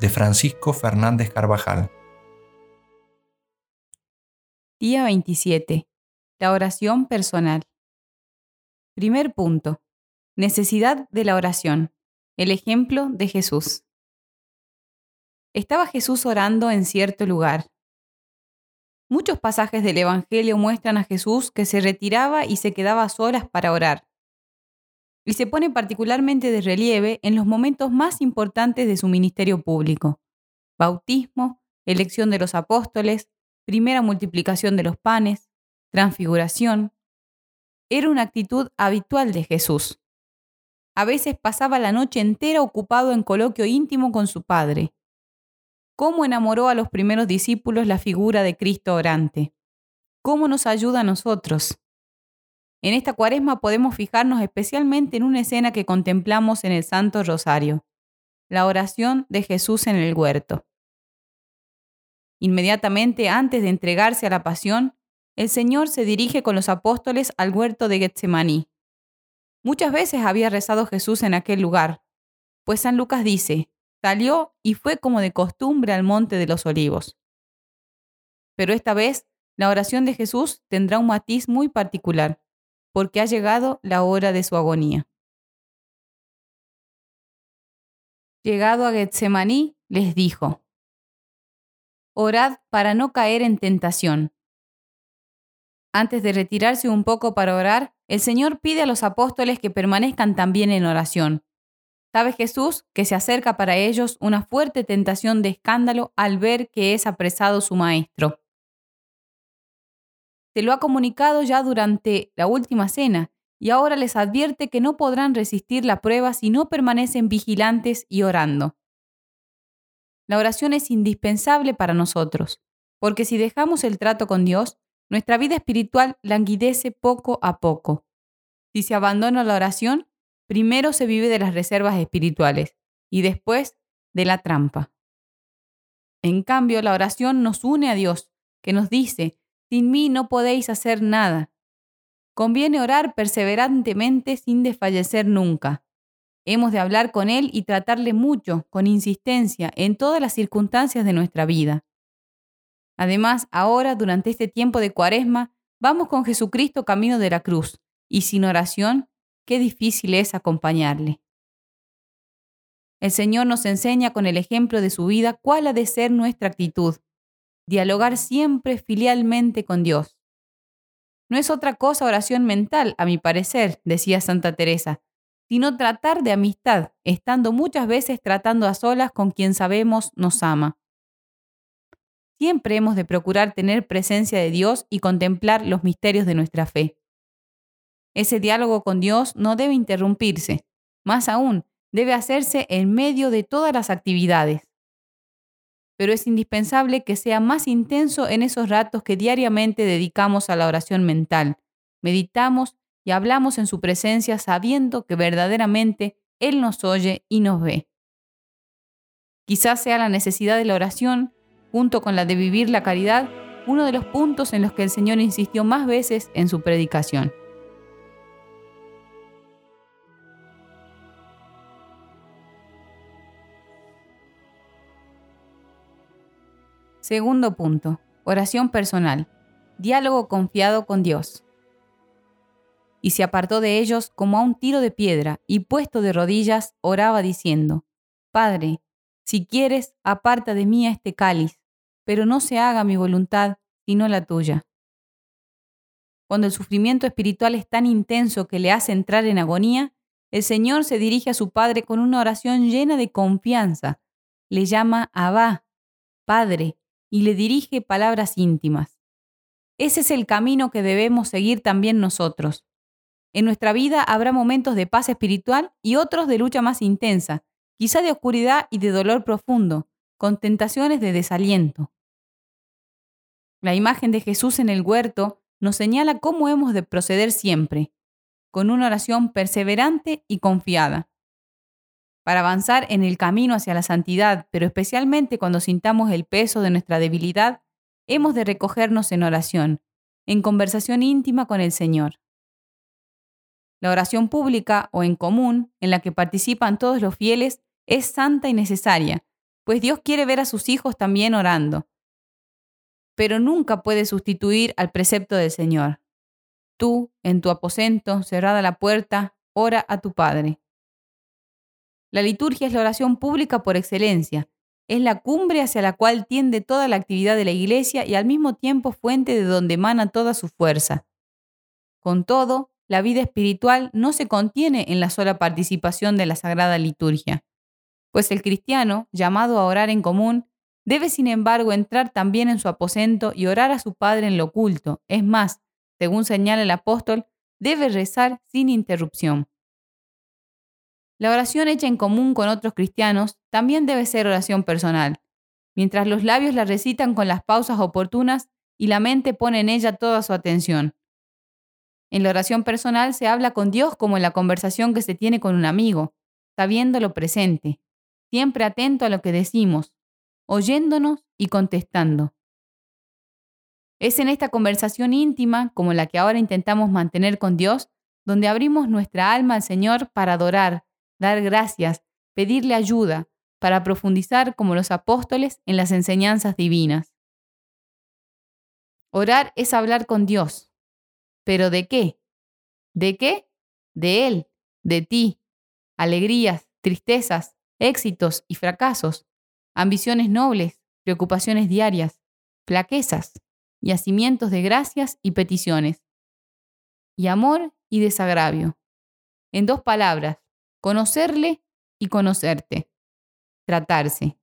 de Francisco Fernández Carvajal. Día 27. La oración personal. Primer punto. Necesidad de la oración. El ejemplo de Jesús. Estaba Jesús orando en cierto lugar. Muchos pasajes del Evangelio muestran a Jesús que se retiraba y se quedaba a solas para orar y se pone particularmente de relieve en los momentos más importantes de su ministerio público. Bautismo, elección de los apóstoles, primera multiplicación de los panes, transfiguración. Era una actitud habitual de Jesús. A veces pasaba la noche entera ocupado en coloquio íntimo con su Padre. ¿Cómo enamoró a los primeros discípulos la figura de Cristo orante? ¿Cómo nos ayuda a nosotros? En esta cuaresma podemos fijarnos especialmente en una escena que contemplamos en el Santo Rosario, la oración de Jesús en el huerto. Inmediatamente antes de entregarse a la pasión, el Señor se dirige con los apóstoles al huerto de Getsemaní. Muchas veces había rezado Jesús en aquel lugar, pues San Lucas dice, salió y fue como de costumbre al monte de los olivos. Pero esta vez, la oración de Jesús tendrá un matiz muy particular porque ha llegado la hora de su agonía. Llegado a Getsemaní, les dijo, Orad para no caer en tentación. Antes de retirarse un poco para orar, el Señor pide a los apóstoles que permanezcan también en oración. Sabe Jesús que se acerca para ellos una fuerte tentación de escándalo al ver que es apresado su Maestro se lo ha comunicado ya durante la última cena y ahora les advierte que no podrán resistir la prueba si no permanecen vigilantes y orando. La oración es indispensable para nosotros, porque si dejamos el trato con Dios, nuestra vida espiritual languidece poco a poco. Si se abandona la oración, primero se vive de las reservas espirituales y después de la trampa. En cambio, la oración nos une a Dios, que nos dice sin mí no podéis hacer nada. Conviene orar perseverantemente sin desfallecer nunca. Hemos de hablar con Él y tratarle mucho, con insistencia, en todas las circunstancias de nuestra vida. Además, ahora, durante este tiempo de cuaresma, vamos con Jesucristo camino de la cruz, y sin oración, qué difícil es acompañarle. El Señor nos enseña con el ejemplo de su vida cuál ha de ser nuestra actitud, dialogar siempre filialmente con Dios. No es otra cosa oración mental, a mi parecer, decía Santa Teresa, sino tratar de amistad, estando muchas veces tratando a solas con quien sabemos nos ama. Siempre hemos de procurar tener presencia de Dios y contemplar los misterios de nuestra fe. Ese diálogo con Dios no debe interrumpirse, más aún, debe hacerse en medio de todas las actividades pero es indispensable que sea más intenso en esos ratos que diariamente dedicamos a la oración mental. Meditamos y hablamos en su presencia sabiendo que verdaderamente Él nos oye y nos ve. Quizás sea la necesidad de la oración, junto con la de vivir la caridad, uno de los puntos en los que el Señor insistió más veces en su predicación. Segundo punto. Oración personal. Diálogo confiado con Dios. Y se apartó de ellos como a un tiro de piedra, y puesto de rodillas, oraba diciendo, Padre, si quieres, aparta de mí este cáliz, pero no se haga mi voluntad, sino la tuya. Cuando el sufrimiento espiritual es tan intenso que le hace entrar en agonía, el Señor se dirige a su Padre con una oración llena de confianza. Le llama Abba, Padre, y le dirige palabras íntimas. Ese es el camino que debemos seguir también nosotros. En nuestra vida habrá momentos de paz espiritual y otros de lucha más intensa, quizá de oscuridad y de dolor profundo, con tentaciones de desaliento. La imagen de Jesús en el huerto nos señala cómo hemos de proceder siempre, con una oración perseverante y confiada para avanzar en el camino hacia la santidad, pero especialmente cuando sintamos el peso de nuestra debilidad, hemos de recogernos en oración, en conversación íntima con el Señor. La oración pública o en común, en la que participan todos los fieles, es santa y necesaria, pues Dios quiere ver a sus hijos también orando. Pero nunca puede sustituir al precepto del Señor. Tú, en tu aposento, cerrada la puerta, ora a tu Padre. La liturgia es la oración pública por excelencia. Es la cumbre hacia la cual tiende toda la actividad de la Iglesia y al mismo tiempo fuente de donde emana toda su fuerza. Con todo, la vida espiritual no se contiene en la sola participación de la Sagrada Liturgia, pues el cristiano, llamado a orar en común, debe sin embargo entrar también en su aposento y orar a su Padre en lo oculto. Es más, según señala el apóstol, debe rezar sin interrupción. La oración hecha en común con otros cristianos también debe ser oración personal, mientras los labios la recitan con las pausas oportunas y la mente pone en ella toda su atención. En la oración personal se habla con Dios como en la conversación que se tiene con un amigo, sabiéndolo presente, siempre atento a lo que decimos, oyéndonos y contestando. Es en esta conversación íntima, como la que ahora intentamos mantener con Dios, donde abrimos nuestra alma al Señor para adorar, dar gracias, pedirle ayuda, para profundizar como los apóstoles en las enseñanzas divinas. Orar es hablar con Dios. ¿Pero de qué? ¿De qué? De Él, de ti. Alegrías, tristezas, éxitos y fracasos, ambiciones nobles, preocupaciones diarias, flaquezas, yacimientos de gracias y peticiones. Y amor y desagravio. En dos palabras, conocerle y conocerte, tratarse.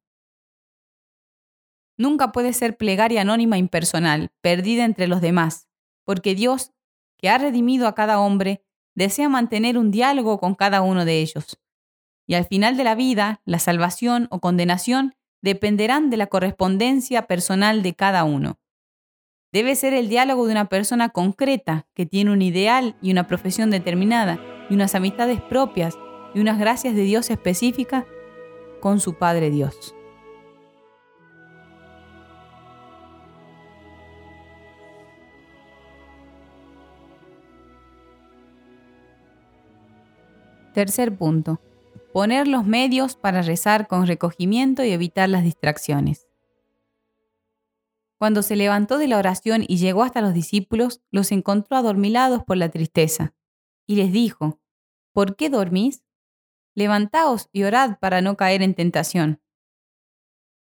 Nunca puede ser plegaria anónima impersonal, perdida entre los demás, porque Dios, que ha redimido a cada hombre, desea mantener un diálogo con cada uno de ellos. Y al final de la vida, la salvación o condenación dependerán de la correspondencia personal de cada uno. Debe ser el diálogo de una persona concreta, que tiene un ideal y una profesión determinada, y unas amistades propias, y unas gracias de Dios específicas con su Padre Dios. Tercer punto. Poner los medios para rezar con recogimiento y evitar las distracciones. Cuando se levantó de la oración y llegó hasta los discípulos, los encontró adormilados por la tristeza, y les dijo, ¿Por qué dormís? Levantaos y orad para no caer en tentación.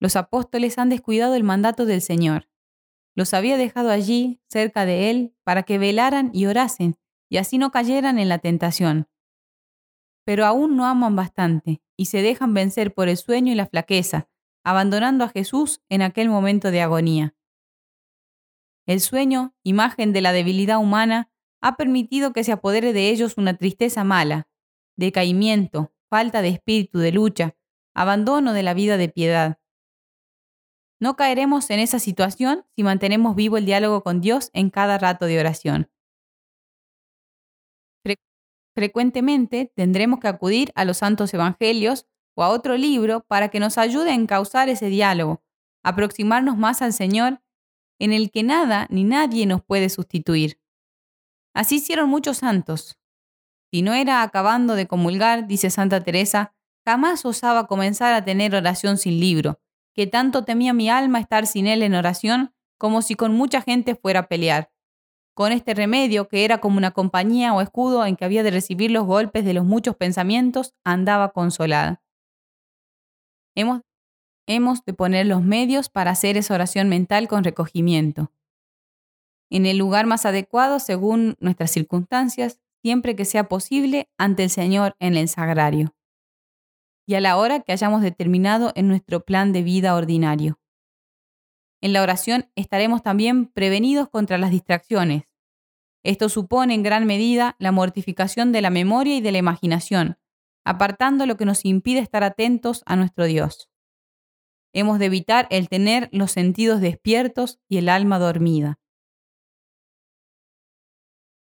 Los apóstoles han descuidado el mandato del Señor. Los había dejado allí, cerca de Él, para que velaran y orasen, y así no cayeran en la tentación. Pero aún no aman bastante, y se dejan vencer por el sueño y la flaqueza, abandonando a Jesús en aquel momento de agonía. El sueño, imagen de la debilidad humana, ha permitido que se apodere de ellos una tristeza mala, decaimiento, falta de espíritu de lucha, abandono de la vida de piedad. No caeremos en esa situación si mantenemos vivo el diálogo con Dios en cada rato de oración. frecuentemente tendremos que acudir a los santos evangelios o a otro libro para que nos ayude a encauzar ese diálogo, aproximarnos más al Señor, en el que nada ni nadie nos puede sustituir. Así hicieron muchos santos. Si no era acabando de comulgar, dice Santa Teresa, jamás osaba comenzar a tener oración sin libro, que tanto temía mi alma estar sin él en oración como si con mucha gente fuera a pelear. Con este remedio, que era como una compañía o escudo en que había de recibir los golpes de los muchos pensamientos, andaba consolada. Hemos, hemos de poner los medios para hacer esa oración mental con recogimiento. En el lugar más adecuado según nuestras circunstancias, siempre que sea posible, ante el Señor en el sagrario. Y a la hora que hayamos determinado en nuestro plan de vida ordinario. En la oración estaremos también prevenidos contra las distracciones. Esto supone en gran medida la mortificación de la memoria y de la imaginación, apartando lo que nos impide estar atentos a nuestro Dios. Hemos de evitar el tener los sentidos despiertos y el alma dormida.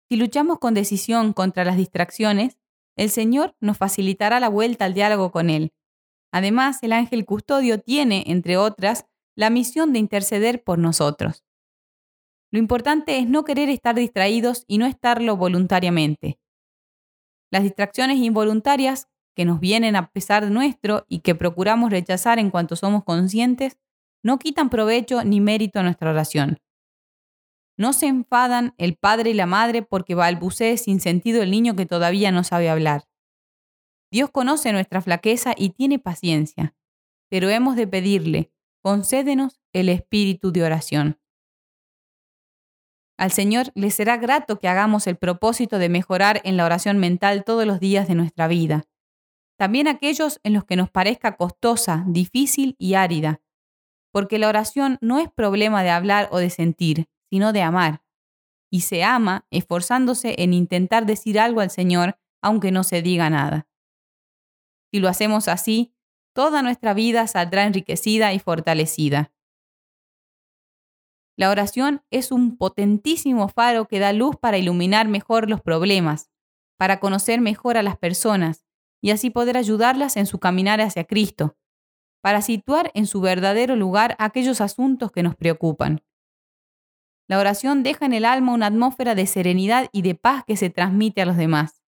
Si luchamos con decisión contra las distracciones, el Señor nos facilitará la vuelta al diálogo con Él. Además, el ángel custodio tiene, entre otras, la misión de interceder por nosotros. Lo importante es no querer estar distraídos y no estarlo voluntariamente. Las distracciones involuntarias que nos vienen a pesar nuestro y que procuramos rechazar en cuanto somos conscientes, no quitan provecho ni mérito a nuestra oración. No se enfadan el padre y la madre porque balbucee sin sentido el niño que todavía no sabe hablar. Dios conoce nuestra flaqueza y tiene paciencia, pero hemos de pedirle, concédenos el espíritu de oración. Al Señor le será grato que hagamos el propósito de mejorar en la oración mental todos los días de nuestra vida, también aquellos en los que nos parezca costosa, difícil y árida, porque la oración no es problema de hablar o de sentir, sino de amar, y se ama esforzándose en intentar decir algo al Señor aunque no se diga nada. Si lo hacemos así, toda nuestra vida saldrá enriquecida y fortalecida. La oración es un potentísimo faro que da luz para iluminar mejor los problemas, para conocer mejor a las personas y así poder ayudarlas en su caminar hacia Cristo, para situar en su verdadero lugar aquellos asuntos que nos preocupan. La oración deja en el alma una atmósfera de serenidad y de paz que se transmite a los demás.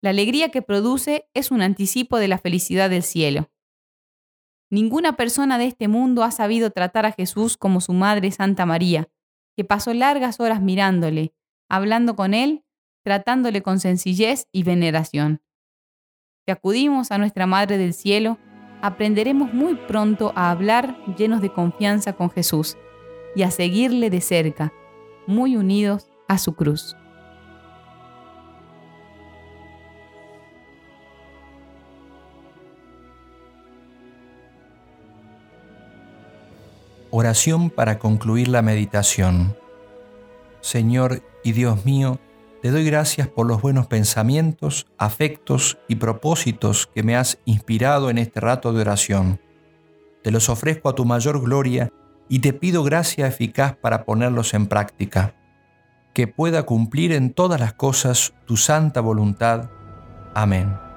La alegría que produce es un anticipo de la felicidad del cielo. Ninguna persona de este mundo ha sabido tratar a Jesús como su Madre Santa María, que pasó largas horas mirándole, hablando con él, tratándole con sencillez y veneración. Si acudimos a nuestra Madre del Cielo, aprenderemos muy pronto a hablar llenos de confianza con Jesús y a seguirle de cerca, muy unidos a su cruz. Oración para concluir la meditación. Señor y Dios mío, te doy gracias por los buenos pensamientos, afectos y propósitos que me has inspirado en este rato de oración. Te los ofrezco a tu mayor gloria y te pido gracia eficaz para ponerlos en práctica, que pueda cumplir en todas las cosas tu santa voluntad. Amén.